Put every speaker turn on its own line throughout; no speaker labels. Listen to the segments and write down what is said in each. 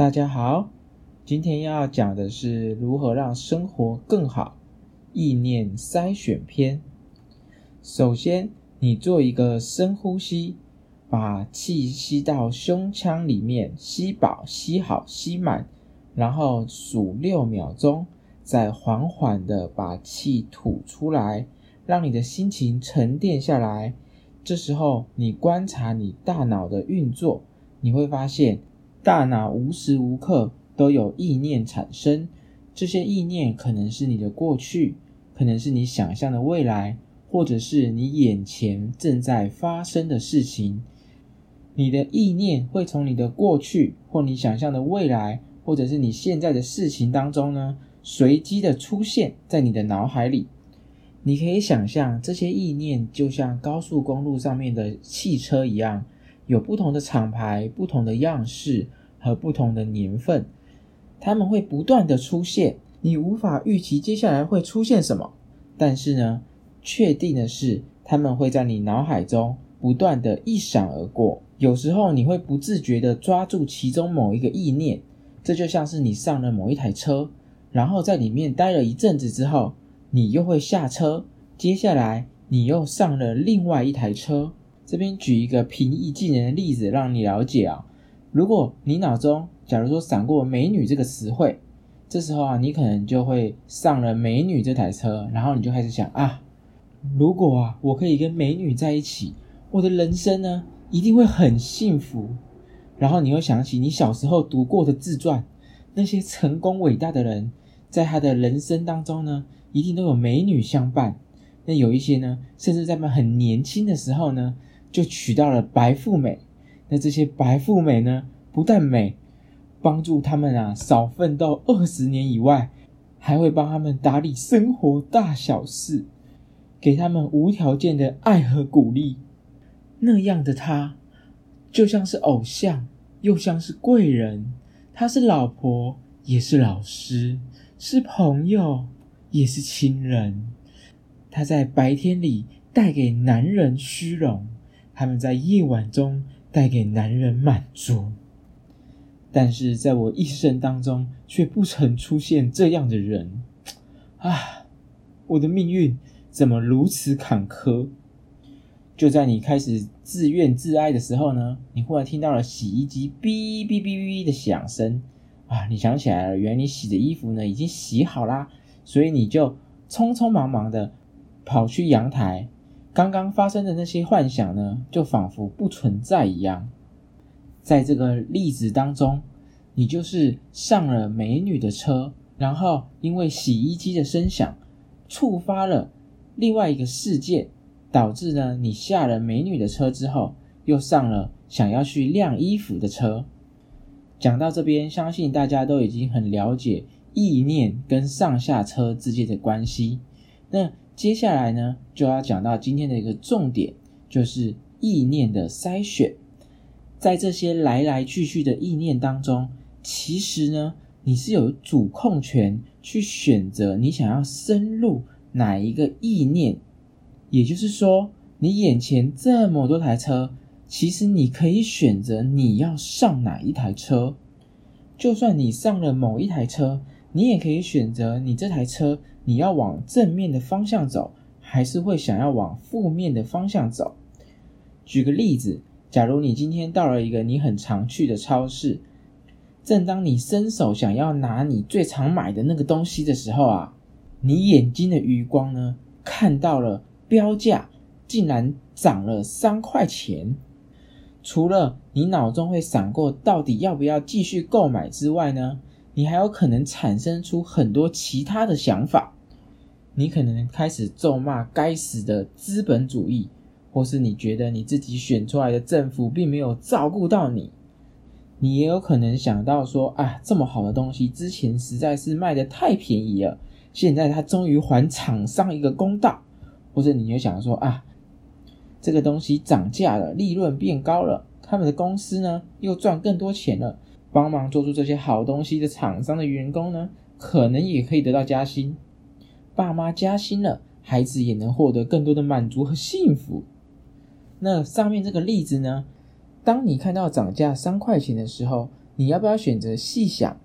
大家好，今天要讲的是如何让生活更好，意念筛选篇。首先，你做一个深呼吸，把气吸到胸腔里面，吸饱、吸好、吸满，然后数六秒钟，再缓缓的把气吐出来，让你的心情沉淀下来。这时候，你观察你大脑的运作，你会发现。大脑无时无刻都有意念产生，这些意念可能是你的过去，可能是你想象的未来，或者是你眼前正在发生的事情。你的意念会从你的过去或你想象的未来，或者是你现在的事情当中呢，随机的出现在你的脑海里。你可以想象这些意念就像高速公路上面的汽车一样。有不同的厂牌、不同的样式和不同的年份，他们会不断的出现，你无法预期接下来会出现什么。但是呢，确定的是，他们会在你脑海中不断的一闪而过。有时候你会不自觉的抓住其中某一个意念，这就像是你上了某一台车，然后在里面待了一阵子之后，你又会下车，接下来你又上了另外一台车。这边举一个平易近人的例子，让你了解啊。如果你脑中假如说闪过“美女”这个词汇，这时候啊，你可能就会上了美女这台车，然后你就开始想啊，如果啊我可以跟美女在一起，我的人生呢一定会很幸福。然后你又想起你小时候读过的自传，那些成功伟大的人，在他的人生当中呢，一定都有美女相伴。那有一些呢，甚至在他们很年轻的时候呢。就娶到了白富美，那这些白富美呢，不但美，帮助他们啊少奋斗二十年以外，还会帮他们打理生活大小事，给他们无条件的爱和鼓励。那样的他，就像是偶像，又像是贵人。他是老婆，也是老师，是朋友，也是亲人。他在白天里带给男人虚荣。他们在夜晚中带给男人满足，但是在我一生当中却不曾出现这样的人啊！我的命运怎么如此坎坷？就在你开始自怨自哀的时候呢，你忽然听到了洗衣机哔哔哔哔的响声啊！你想起来了，原来你洗的衣服呢已经洗好啦，所以你就匆匆忙忙的跑去阳台。刚刚发生的那些幻想呢，就仿佛不存在一样。在这个例子当中，你就是上了美女的车，然后因为洗衣机的声响触发了另外一个事件，导致呢你下了美女的车之后，又上了想要去晾衣服的车。讲到这边，相信大家都已经很了解意念跟上下车之间的关系。那接下来呢，就要讲到今天的一个重点，就是意念的筛选。在这些来来去去的意念当中，其实呢，你是有主控权去选择你想要深入哪一个意念。也就是说，你眼前这么多台车，其实你可以选择你要上哪一台车。就算你上了某一台车，你也可以选择你这台车。你要往正面的方向走，还是会想要往负面的方向走？举个例子，假如你今天到了一个你很常去的超市，正当你伸手想要拿你最常买的那个东西的时候啊，你眼睛的余光呢，看到了标价竟然涨了三块钱。除了你脑中会闪过到底要不要继续购买之外呢？你还有可能产生出很多其他的想法，你可能开始咒骂该死的资本主义，或是你觉得你自己选出来的政府并没有照顾到你，你也有可能想到说啊，这么好的东西之前实在是卖的太便宜了，现在他终于还厂商一个公道，或者你就想说啊，这个东西涨价了，利润变高了，他们的公司呢又赚更多钱了。帮忙做出这些好东西的厂商的员工呢，可能也可以得到加薪。爸妈加薪了，孩子也能获得更多的满足和幸福。那上面这个例子呢，当你看到涨价三块钱的时候，你要不要选择细想？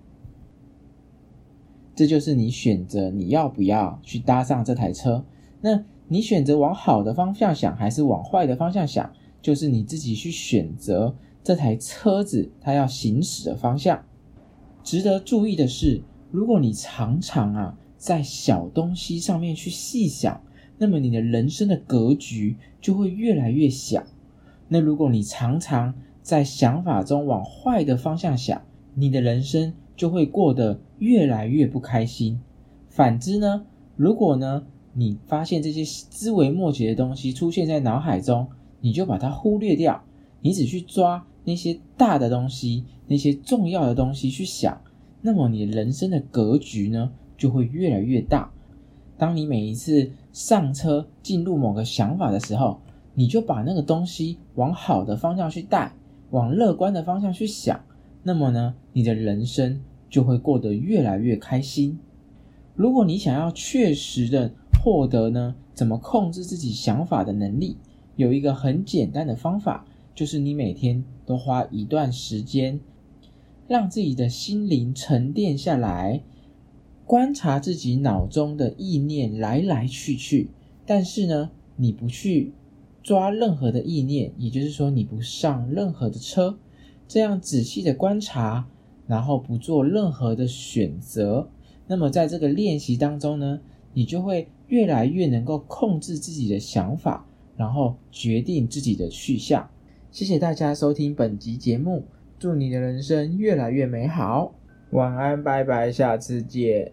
这就是你选择你要不要去搭上这台车。那你选择往好的方向想，还是往坏的方向想，就是你自己去选择这台车子它要行驶的方向。值得注意的是，如果你常常啊在小东西上面去细想，那么你的人生的格局就会越来越小。那如果你常常在想法中往坏的方向想，你的人生就会过得越来越不开心。反之呢，如果呢你发现这些枝微末节的东西出现在脑海中，你就把它忽略掉，你只去抓那些大的东西、那些重要的东西去想，那么你人生的格局呢就会越来越大。当你每一次上车进入某个想法的时候，你就把那个东西往好的方向去带，往乐观的方向去想，那么呢，你的人生就会过得越来越开心。如果你想要确实的获得呢，怎么控制自己想法的能力，有一个很简单的方法，就是你每天都花一段时间，让自己的心灵沉淀下来，观察自己脑中的意念来来去去，但是呢，你不去。抓任何的意念，也就是说你不上任何的车，这样仔细的观察，然后不做任何的选择，那么在这个练习当中呢，你就会越来越能够控制自己的想法，然后决定自己的去向。谢谢大家收听本集节目，祝你的人生越来越美好，晚安，拜拜，下次见。